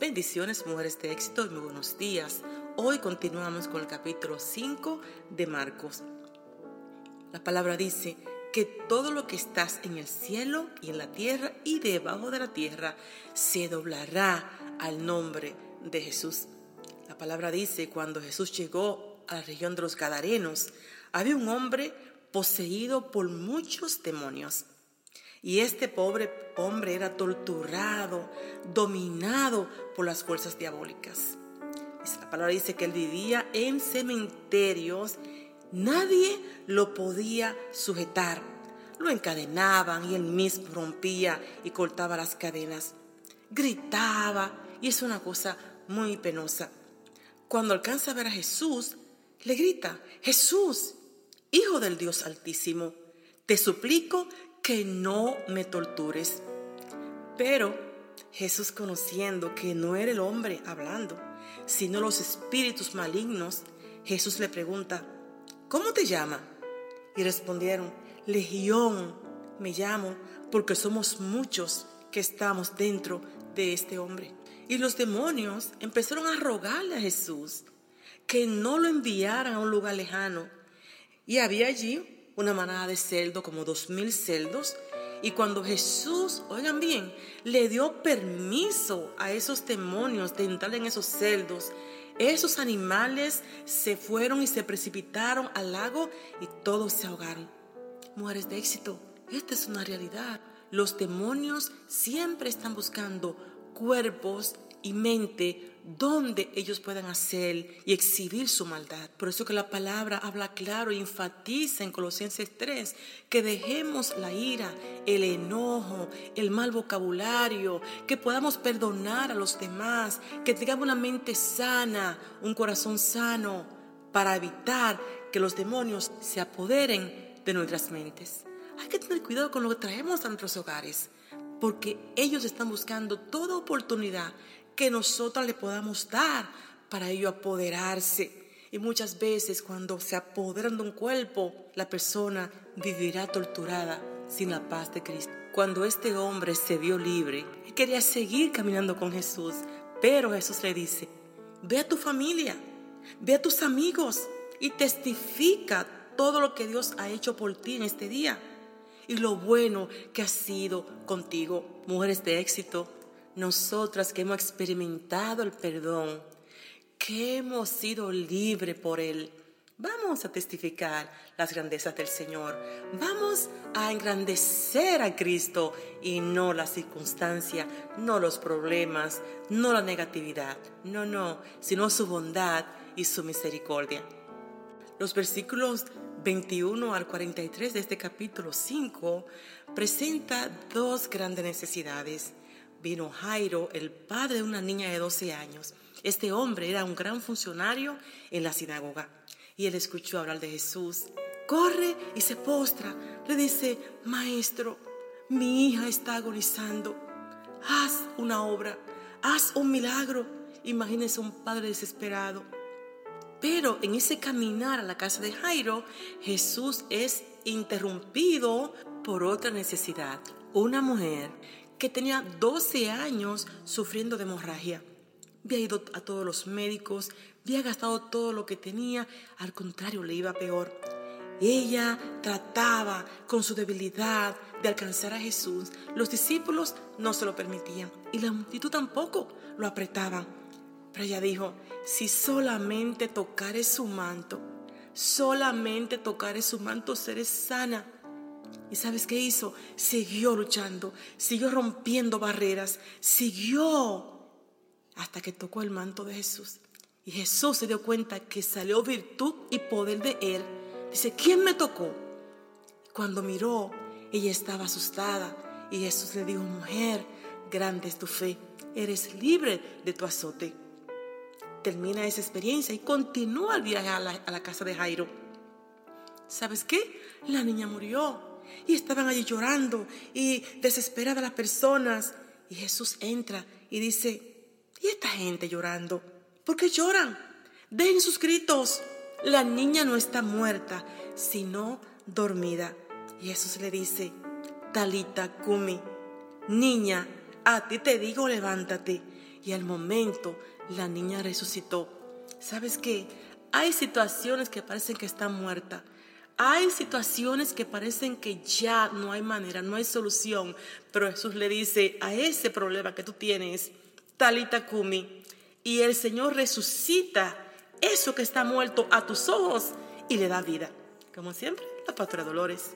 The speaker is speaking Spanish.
Bendiciones, mujeres de éxito y muy buenos días. Hoy continuamos con el capítulo 5 de Marcos. La palabra dice que todo lo que estás en el cielo y en la tierra y debajo de la tierra se doblará al nombre de Jesús. La palabra dice cuando Jesús llegó a la región de los Gadarenos, había un hombre poseído por muchos demonios. Y este pobre hombre era torturado, dominado por las fuerzas diabólicas. La palabra dice que él vivía en cementerios. Nadie lo podía sujetar. Lo encadenaban y él mismo rompía y cortaba las cadenas. Gritaba y es una cosa muy penosa. Cuando alcanza a ver a Jesús, le grita, Jesús, Hijo del Dios Altísimo, te suplico que no me tortures. Pero Jesús conociendo que no era el hombre hablando, sino los espíritus malignos, Jesús le pregunta, ¿cómo te llama? Y respondieron, Legión me llamo porque somos muchos que estamos dentro de este hombre. Y los demonios empezaron a rogarle a Jesús que no lo enviaran a un lugar lejano. Y había allí una manada de cerdo, como dos mil cerdos. Y cuando Jesús, oigan bien, le dio permiso a esos demonios de entrar en esos cerdos, esos animales se fueron y se precipitaron al lago y todos se ahogaron. Mujeres de éxito, esta es una realidad. Los demonios siempre están buscando cuerpos y mente donde ellos puedan hacer y exhibir su maldad. Por eso que la palabra habla claro e enfatiza en Colosenses 3 que dejemos la ira, el enojo, el mal vocabulario, que podamos perdonar a los demás, que tengamos una mente sana, un corazón sano, para evitar que los demonios se apoderen de nuestras mentes. Hay que tener cuidado con lo que traemos a nuestros hogares, porque ellos están buscando toda oportunidad que nosotros le podamos dar para ello apoderarse. Y muchas veces cuando se apoderan de un cuerpo, la persona vivirá torturada sin la paz de Cristo. Cuando este hombre se vio libre, él quería seguir caminando con Jesús, pero Jesús le dice, ve a tu familia, ve a tus amigos y testifica todo lo que Dios ha hecho por ti en este día y lo bueno que ha sido contigo. Mujeres de éxito, nosotras que hemos experimentado el perdón, que hemos sido libres por Él, vamos a testificar las grandezas del Señor. Vamos a engrandecer a Cristo y no la circunstancia, no los problemas, no la negatividad, no, no, sino su bondad y su misericordia. Los versículos 21 al 43 de este capítulo 5 presenta dos grandes necesidades vino Jairo, el padre de una niña de 12 años. Este hombre era un gran funcionario en la sinagoga y él escuchó hablar de Jesús. Corre y se postra. Le dice, maestro, mi hija está agonizando. Haz una obra, haz un milagro. Imagínese un padre desesperado. Pero en ese caminar a la casa de Jairo, Jesús es interrumpido por otra necesidad. Una mujer que tenía 12 años sufriendo de hemorragia. Había ido a todos los médicos, había gastado todo lo que tenía, al contrario, le iba peor. Ella trataba con su debilidad de alcanzar a Jesús. Los discípulos no se lo permitían y la multitud tampoco lo apretaban. Pero ella dijo, si solamente tocare su manto, solamente tocare su manto, seré sana. ¿Y sabes qué hizo? Siguió luchando, siguió rompiendo barreras, siguió hasta que tocó el manto de Jesús. Y Jesús se dio cuenta que salió virtud y poder de él. Dice, ¿quién me tocó? Cuando miró, ella estaba asustada y Jesús le dijo, mujer, grande es tu fe, eres libre de tu azote. Termina esa experiencia y continúa el viaje a la, a la casa de Jairo. ¿Sabes qué? La niña murió. Y estaban allí llorando y desesperadas las personas. Y Jesús entra y dice, ¿y esta gente llorando? ¿Por qué lloran? Den sus gritos. La niña no está muerta, sino dormida. Y Jesús le dice, Talita Kumi, niña, a ti te digo levántate. y al momento la niña resucitó. ¿Sabes qué? Hay situaciones que parecen que están muertas. Hay situaciones que parecen que ya no hay manera, no hay solución, pero Jesús le dice a ese problema que tú tienes, talita kumi, y el Señor resucita eso que está muerto a tus ojos y le da vida. Como siempre, la Pastora Dolores.